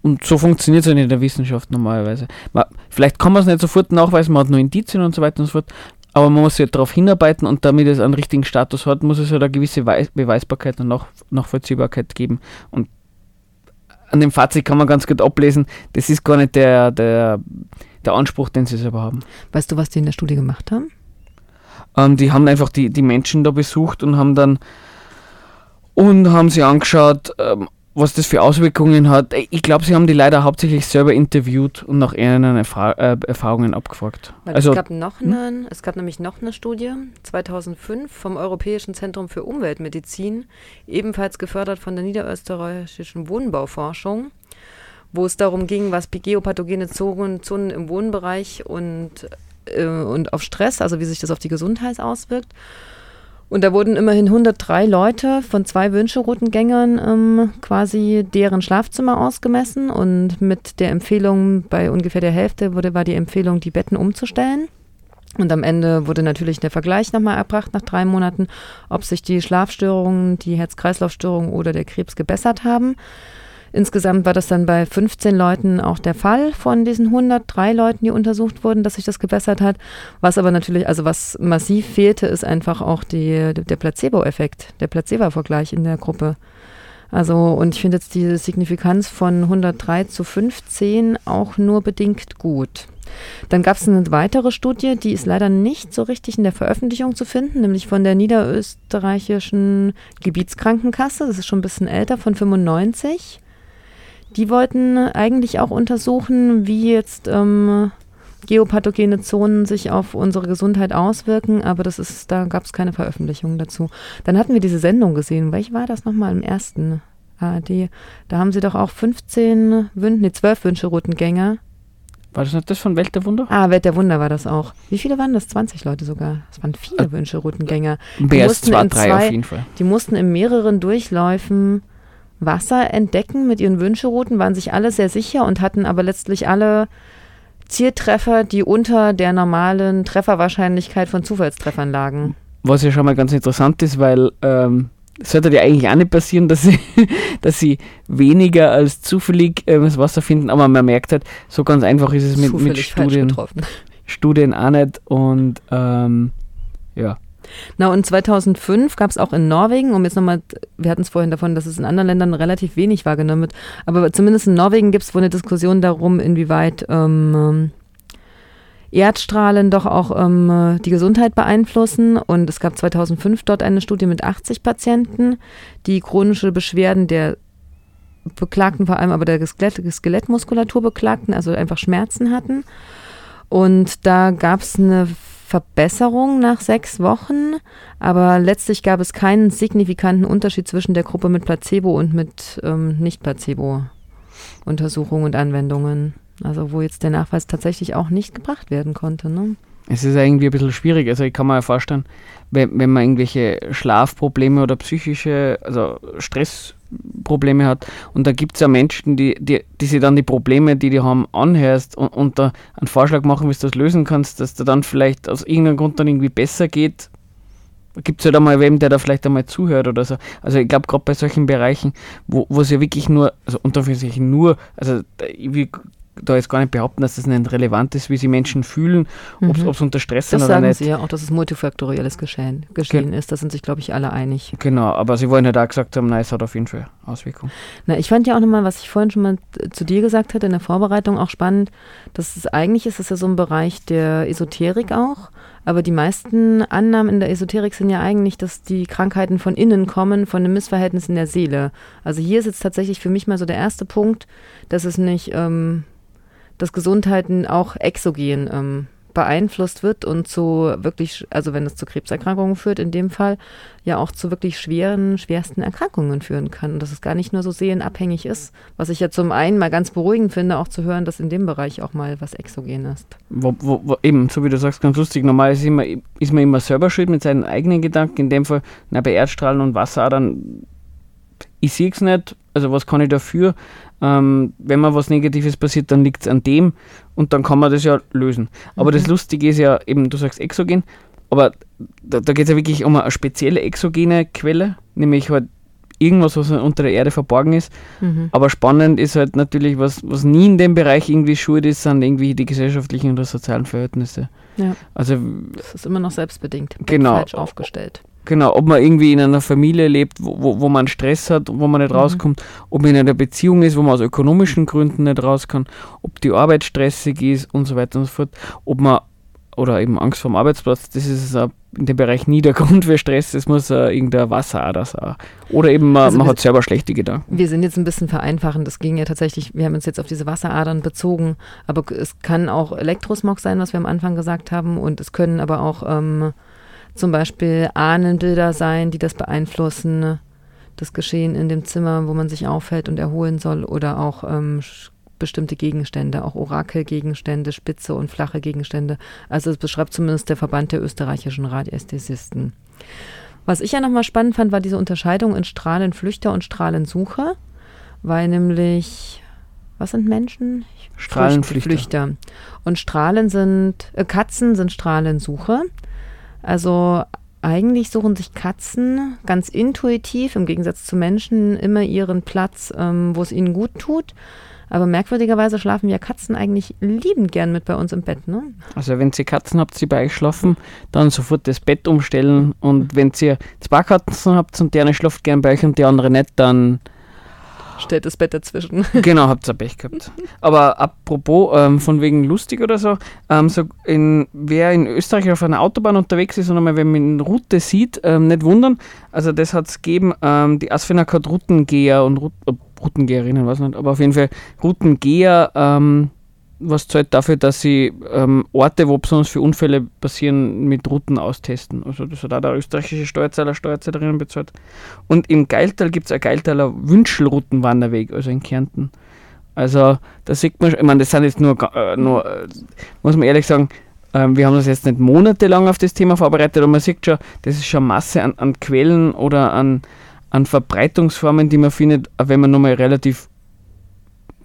Und so funktioniert es ja in der Wissenschaft normalerweise. Man, vielleicht kann man es nicht sofort nachweisen, man hat nur Indizien und so weiter und so fort, aber man muss ja darauf hinarbeiten und damit es einen richtigen Status hat, muss es halt eine gewisse Weis Beweisbarkeit und Nach Nachvollziehbarkeit geben. Und an dem Fazit kann man ganz gut ablesen, das ist gar nicht der, der der Anspruch, den sie selber haben. Weißt du, was die in der Studie gemacht haben? Ähm, die haben einfach die, die Menschen da besucht und haben dann und haben sie angeschaut, ähm, was das für Auswirkungen hat. Ich glaube, sie haben die leider hauptsächlich selber interviewt und nach ihren Erfahr äh, Erfahrungen abgefragt. Weil also, es, gab noch hm? eine, es gab nämlich noch eine Studie, 2005 vom Europäischen Zentrum für Umweltmedizin, ebenfalls gefördert von der niederösterreichischen Wohnbauforschung wo es darum ging, was geopathogene Zonen, Zonen im Wohnbereich und, äh, und auf Stress, also wie sich das auf die Gesundheit auswirkt. Und da wurden immerhin 103 Leute von zwei Wünscheroutengängern ähm, quasi deren Schlafzimmer ausgemessen und mit der Empfehlung, bei ungefähr der Hälfte wurde, war die Empfehlung, die Betten umzustellen. Und am Ende wurde natürlich der Vergleich nochmal erbracht nach drei Monaten, ob sich die Schlafstörungen, die Herz-Kreislauf-Störungen oder der Krebs gebessert haben. Insgesamt war das dann bei 15 Leuten auch der Fall von diesen 103 Leuten, die untersucht wurden, dass sich das gebessert hat. Was aber natürlich, also was massiv fehlte, ist einfach auch die, der Placebo-Effekt, der Placebo-Vergleich in der Gruppe. Also, und ich finde jetzt diese Signifikanz von 103 zu 15 auch nur bedingt gut. Dann gab es eine weitere Studie, die ist leider nicht so richtig in der Veröffentlichung zu finden, nämlich von der niederösterreichischen Gebietskrankenkasse. Das ist schon ein bisschen älter, von 95. Die wollten eigentlich auch untersuchen, wie jetzt ähm, geopathogene Zonen sich auf unsere Gesundheit auswirken, aber das ist, da gab es keine Veröffentlichung dazu. Dann hatten wir diese Sendung gesehen. Welche war das nochmal im ersten ARD? Da haben sie doch auch 15 Wünsche, nee, 12 Wünsche-Routengänger. War das nicht das von Welt der Wunder? Ah, Welt der Wunder war das auch. Wie viele waren das? 20 Leute sogar. Das waren viele äh, Wünsche-Routengänger. Mehr als zwei, drei zwei, auf jeden Fall. Die mussten in mehreren Durchläufen Wasser entdecken mit ihren Wünscherouten, waren sich alle sehr sicher und hatten aber letztlich alle Zieltreffer, die unter der normalen Trefferwahrscheinlichkeit von Zufallstreffern lagen. Was ja schon mal ganz interessant ist, weil ähm, es sollte ja eigentlich auch nicht passieren, dass sie, [laughs] dass sie weniger als zufällig äh, das Wasser finden, aber man merkt halt, so ganz einfach ist es mit, mit Studien, Studien auch nicht und ähm, ja. Na und 2005 gab es auch in Norwegen, um jetzt nochmal, wir hatten es vorhin davon, dass es in anderen Ländern relativ wenig wahrgenommen wird, aber zumindest in Norwegen gibt es wohl eine Diskussion darum, inwieweit ähm, Erdstrahlen doch auch ähm, die Gesundheit beeinflussen. Und es gab 2005 dort eine Studie mit 80 Patienten, die chronische Beschwerden der Beklagten, vor allem aber der Skelett, Skelettmuskulatur beklagten, also einfach Schmerzen hatten. Und da gab es eine Verbesserung nach sechs Wochen, aber letztlich gab es keinen signifikanten Unterschied zwischen der Gruppe mit Placebo und mit ähm, Nicht-Placebo-Untersuchungen und Anwendungen. Also wo jetzt der Nachweis tatsächlich auch nicht gebracht werden konnte. Ne? Es ist irgendwie ein bisschen schwierig. Also ich kann mir vorstellen, wenn, wenn man irgendwelche Schlafprobleme oder psychische, also Stressprobleme hat und da gibt es ja Menschen, die, die, die sich dann die Probleme, die die haben, anhörst und, und da einen Vorschlag machen, wie du das lösen kannst, dass da dann vielleicht aus irgendeinem Grund dann irgendwie besser geht, gibt es ja da mal wem, der da vielleicht einmal zuhört oder so. Also ich glaube, gerade bei solchen Bereichen, wo es ja wirklich nur, also unter sich nur, also ich da jetzt gar nicht behaupten, dass das nicht relevant ist, wie sich Menschen fühlen, mhm. ob sie unter Stress das sind oder nicht. Das sagen sie ja auch, dass es multifaktorielles Geschehen, Geschehen Ge ist. Da sind sich, glaube ich, alle einig. Genau, aber sie wollen ja da gesagt haben, nein, es hat auf jeden Fall Auswirkungen. Na, ich fand ja auch nochmal, was ich vorhin schon mal zu dir gesagt hatte in der Vorbereitung, auch spannend, dass es eigentlich ist es ja so ein Bereich der Esoterik auch. Aber die meisten Annahmen in der Esoterik sind ja eigentlich, dass die Krankheiten von innen kommen, von einem Missverhältnis in der Seele. Also hier ist jetzt tatsächlich für mich mal so der erste Punkt, dass es nicht ähm, das Gesundheiten auch exogen ähm, beeinflusst wird und zu wirklich, also wenn es zu Krebserkrankungen führt, in dem Fall ja auch zu wirklich schweren, schwersten Erkrankungen führen kann. Und dass es gar nicht nur so seelenabhängig ist, was ich ja zum einen mal ganz beruhigend finde, auch zu hören, dass in dem Bereich auch mal was exogen ist. Wo, wo, wo, eben, so wie du sagst, ganz lustig. Normal ist, immer, ist man immer selber schuld mit seinen eigenen Gedanken. In dem Fall, na, bei Erdstrahlen und Wasseradern, ich sehe es nicht, also was kann ich dafür? Ähm, wenn mir was Negatives passiert, dann liegt es an dem und dann kann man das ja lösen. Aber mhm. das Lustige ist ja eben, du sagst exogen, aber da, da geht es ja wirklich um eine spezielle exogene Quelle, nämlich halt irgendwas, was unter der Erde verborgen ist. Mhm. Aber spannend ist halt natürlich, was, was nie in dem Bereich irgendwie schuld ist, sind irgendwie die gesellschaftlichen und sozialen Verhältnisse. Ja. Also, das ist immer noch selbstbedingt. Genau. Falsch aufgestellt. Genau, ob man irgendwie in einer Familie lebt, wo, wo, wo man Stress hat, wo man nicht mhm. rauskommt, ob man in einer Beziehung ist, wo man aus ökonomischen Gründen nicht raus kann, ob die Arbeit stressig ist und so weiter und so fort, ob man oder eben Angst vor dem Arbeitsplatz, das ist in dem Bereich nie der [laughs] Grund für Stress, das muss uh, irgendein Wasserader sein. Oder eben man, also man hat selber schlechte Gedanken. Wir sind jetzt ein bisschen vereinfachend, das ging ja tatsächlich, wir haben uns jetzt auf diese Wasseradern bezogen, aber es kann auch Elektrosmog sein, was wir am Anfang gesagt haben, und es können aber auch ähm, zum Beispiel Ahnenbilder sein, die das beeinflussen, das Geschehen in dem Zimmer, wo man sich aufhält und erholen soll, oder auch ähm, bestimmte Gegenstände, auch Orakelgegenstände, spitze und flache Gegenstände. Also das beschreibt zumindest der Verband der österreichischen Radiästhesisten. Was ich ja nochmal spannend fand, war diese Unterscheidung in Strahlenflüchter und Strahlensucher, weil nämlich, was sind Menschen? Strahlenflüchter. Und Strahlen sind, äh, Katzen sind Strahlensucher. Also eigentlich suchen sich Katzen ganz intuitiv, im Gegensatz zu Menschen, immer ihren Platz, ähm, wo es ihnen gut tut. Aber merkwürdigerweise schlafen ja Katzen eigentlich liebend gern mit bei uns im Bett, ne? Also wenn ihr Katzen habt, die bei euch schlafen, dann sofort das Bett umstellen. Und wenn ihr zwei Katzen habt und die eine schlaft gern bei euch und die andere nicht, dann stellt das Bett dazwischen. [laughs] Genau, habt ihr Pech gehabt. Aber apropos, ähm, von wegen lustig oder so, ähm, so in, wer in Österreich auf einer Autobahn unterwegs ist und einmal, wenn man eine Route sieht, ähm, nicht wundern. Also das hat es gegeben, ähm, die Asfinag hat Routengeher und Rout äh, Routengeherinnen, weiß nicht, aber auf jeden Fall Routengeher ähm, was zahlt dafür, dass sie ähm, Orte, wo besonders viele Unfälle passieren, mit Routen austesten. Also das hat auch der österreichische Steuerzahler, Steuerzahlerin bezahlt. Und im Geiltal gibt es ein Geiltaler Wünschelroutenwanderweg, also in Kärnten. Also da sieht man schon, ich meine, das sind jetzt nur, äh, nur äh, muss man ehrlich sagen, äh, wir haben das jetzt nicht monatelang auf das Thema vorbereitet, aber man sieht schon, das ist schon Masse an, an Quellen oder an, an Verbreitungsformen, die man findet, wenn man nochmal relativ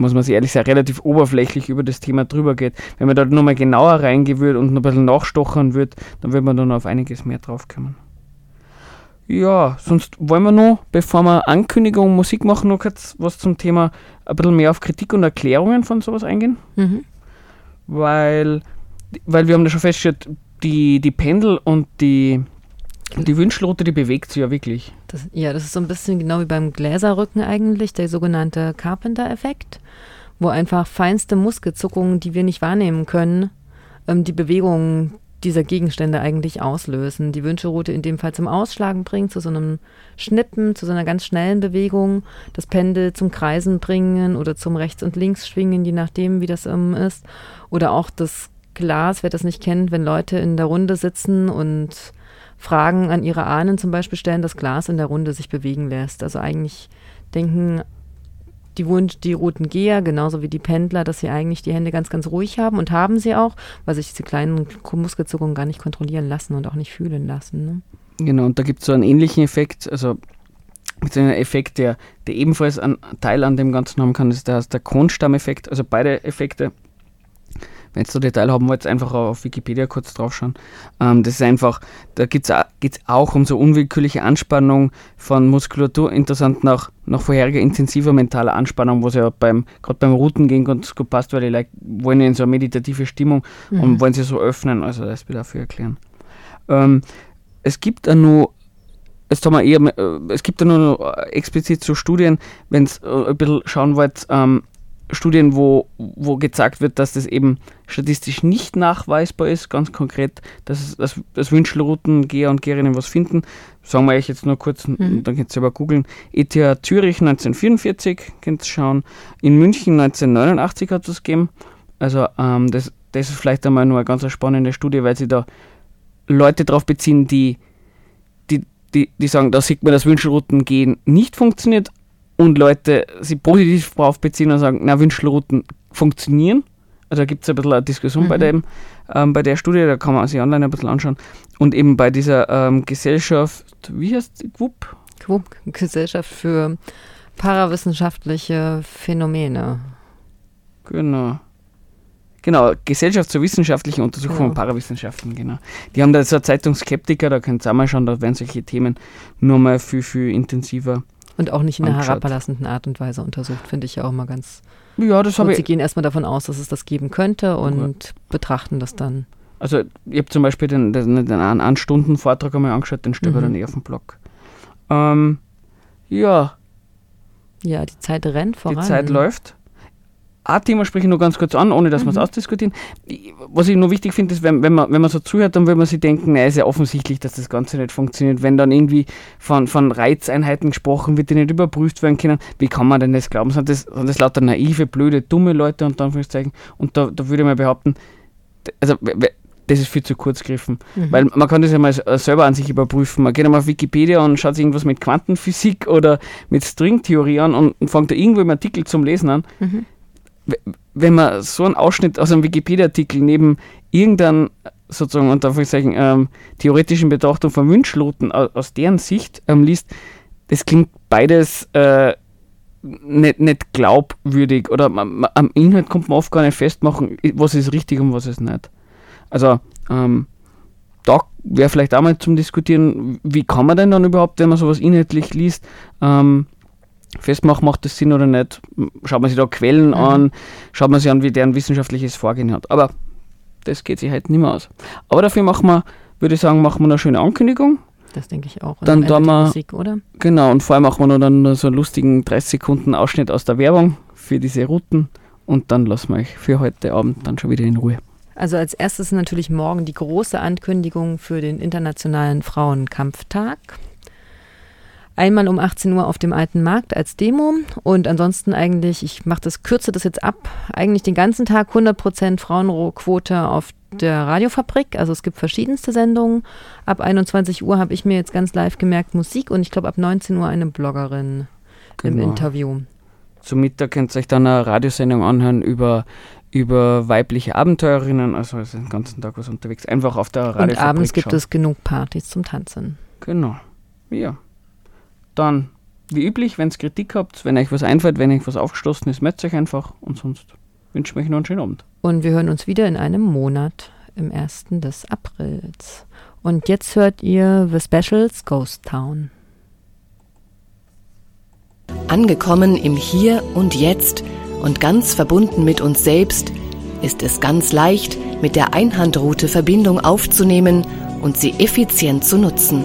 muss man sich ehrlich sagen, relativ oberflächlich über das Thema drüber geht. Wenn man da nochmal genauer reingehen würde und noch ein bisschen nachstochern würde, dann würde man dann auf einiges mehr drauf kommen. Ja, sonst wollen wir noch, bevor wir Ankündigung und Musik machen, noch kurz was zum Thema ein bisschen mehr auf Kritik und Erklärungen von sowas eingehen. Mhm. Weil, weil wir haben da schon festgestellt, die, die Pendel und die, die Wünschelroute, die bewegt sich ja wirklich. Das, ja, das ist so ein bisschen genau wie beim Gläserrücken eigentlich, der sogenannte Carpenter-Effekt wo einfach feinste Muskelzuckungen, die wir nicht wahrnehmen können, ähm, die Bewegungen dieser Gegenstände eigentlich auslösen. Die Wünscheroute in dem Fall zum Ausschlagen bringen, zu so einem Schnippen, zu so einer ganz schnellen Bewegung, das Pendel zum Kreisen bringen oder zum Rechts- und Links schwingen, je nachdem, wie das ähm, ist. Oder auch das Glas, wer das nicht kennt, wenn Leute in der Runde sitzen und Fragen an ihre Ahnen zum Beispiel stellen, das Glas in der Runde sich bewegen lässt. Also eigentlich denken die, Wunsch, die roten Geher, genauso wie die Pendler, dass sie eigentlich die Hände ganz, ganz ruhig haben und haben sie auch, weil sich diese kleinen Muskelzuckungen gar nicht kontrollieren lassen und auch nicht fühlen lassen. Ne? Genau, und da gibt es so einen ähnlichen Effekt, also mit einem Effekt, der, der ebenfalls einen Teil an dem Ganzen haben kann, ist der, der Kronstammeffekt. Also beide Effekte wenn ihr so Detail haben wollt, einfach auf Wikipedia kurz draufschauen. Ähm, das ist einfach, da geht es auch um so unwillkürliche Anspannung von Muskulatur, interessant nach, nach vorheriger intensiver mentaler Anspannung, was ja beim, gerade beim Routengehen ganz gut passt, weil die like, wollen ja in so eine meditative Stimmung mhm. und wollen sich so öffnen, also das will ich dafür erklären. Ähm, es gibt da nur Jetzt haben wir eher, äh, es gibt da nur noch explizit so Studien, wenn es äh, ein bisschen schauen wollt, ähm, Studien, wo, wo gezeigt wird, dass das eben statistisch nicht nachweisbar ist, ganz konkret, dass, dass, dass Wünschelrouten, Geher und Geherinnen was finden. Sagen wir euch jetzt nur kurz, mhm. dann könnt ihr selber googeln. ETH Zürich 1944, könnt ihr schauen. In München 1989 hat es gegeben. Also ähm, das, das ist vielleicht einmal nur eine ganz spannende Studie, weil sie da Leute drauf beziehen, die, die, die, die sagen, da sieht man, dass Wünschelrouten nicht funktioniert und Leute sich positiv drauf beziehen und sagen, na, Wünschelrouten funktionieren. Also da gibt es ein bisschen eine Diskussion mhm. bei, dem, ähm, bei der Studie, da kann man sich online ein bisschen anschauen. Und eben bei dieser ähm, Gesellschaft, wie heißt die, GWUP? GWUP, Gesellschaft für parawissenschaftliche Phänomene. Genau. Genau, Gesellschaft zur wissenschaftlichen Untersuchung genau. von Parawissenschaften, genau. Die haben da so eine Zeitung Skeptiker, da könnt ihr auch mal schauen, da werden solche Themen nur mal viel, viel intensiver. Und auch nicht in einer herablassenden Art und Weise untersucht, finde ich ja auch mal ganz. Ja, das habe ich. Sie gehen erstmal davon aus, dass es das geben könnte und ja. betrachten das dann. Also, ich habe zum Beispiel den, den, den einen Stunden-Vortrag einmal angeschaut, den steht mhm. dann eh auf dem Blog. Ähm, ja. Ja, die Zeit rennt voran. Die Zeit läuft ein Thema spreche ich nur ganz kurz an, ohne dass mhm. wir es ausdiskutieren. Was ich nur wichtig finde, ist, wenn, wenn, man, wenn man so zuhört, dann will man sich denken, naja, ist ja offensichtlich, dass das Ganze nicht funktioniert. Wenn dann irgendwie von, von Reizeinheiten gesprochen wird, die nicht überprüft werden können, wie kann man denn das glauben? Sind das, sind das lauter naive, blöde, dumme Leute, unter Anführungszeichen? Und da, da würde ich mal behaupten, also das ist viel zu kurz gegriffen. Mhm. Weil man kann das ja mal selber an sich überprüfen. Man geht einmal auf Wikipedia und schaut sich irgendwas mit Quantenphysik oder mit Stringtheorie an und, und fängt da irgendwo im Artikel zum Lesen an. Mhm wenn man so einen Ausschnitt aus einem Wikipedia-Artikel neben irgendeinem sozusagen unter Anführungszeichen ähm, theoretischen Betrachtung von Wünschloten aus, aus deren Sicht ähm, liest, das klingt beides äh, nicht, nicht glaubwürdig oder man, man, am Inhalt kommt man oft gar nicht festmachen, was ist richtig und was ist nicht. Also ähm, da wäre vielleicht auch mal zum Diskutieren, wie kann man denn dann überhaupt, wenn man sowas inhaltlich liest, ähm, festmachen, macht das Sinn oder nicht. Schaut man sich da Quellen mhm. an, schaut man sich an, wie deren wissenschaftliches Vorgehen hat. Aber das geht sich halt nicht mehr aus. Aber dafür machen wir, würde ich sagen, machen wir eine schöne Ankündigung. Das denke ich auch. Dann da wir, Musik, oder? Genau, und vorher machen wir noch dann so einen lustigen 30 Sekunden Ausschnitt aus der Werbung für diese Routen und dann lassen wir euch für heute Abend dann schon wieder in Ruhe. Also als erstes natürlich morgen die große Ankündigung für den Internationalen Frauenkampftag. Einmal um 18 Uhr auf dem alten Markt als Demo und ansonsten eigentlich, ich mache das, kürze das jetzt ab, eigentlich den ganzen Tag 100% Frauenquote auf der Radiofabrik. Also es gibt verschiedenste Sendungen. Ab 21 Uhr habe ich mir jetzt ganz live gemerkt Musik und ich glaube ab 19 Uhr eine Bloggerin genau. im Interview. Zum Mittag könnt ihr euch dann eine Radiosendung anhören über, über weibliche Abenteurerinnen. Also ist den ganzen Tag was unterwegs. Einfach auf der Radiofabrik Und abends gibt es genug Partys zum Tanzen. Genau. Ja. Dann, wie üblich, wenn ihr Kritik habt, wenn euch was einfällt, wenn euch was aufgestoßen ist, meldet euch einfach und sonst wünsche ich euch noch einen schönen Abend. Und wir hören uns wieder in einem Monat, im 1. des Aprils. Und jetzt hört ihr The Specials Ghost Town. Angekommen im Hier und Jetzt und ganz verbunden mit uns selbst, ist es ganz leicht, mit der Einhandroute Verbindung aufzunehmen und sie effizient zu nutzen.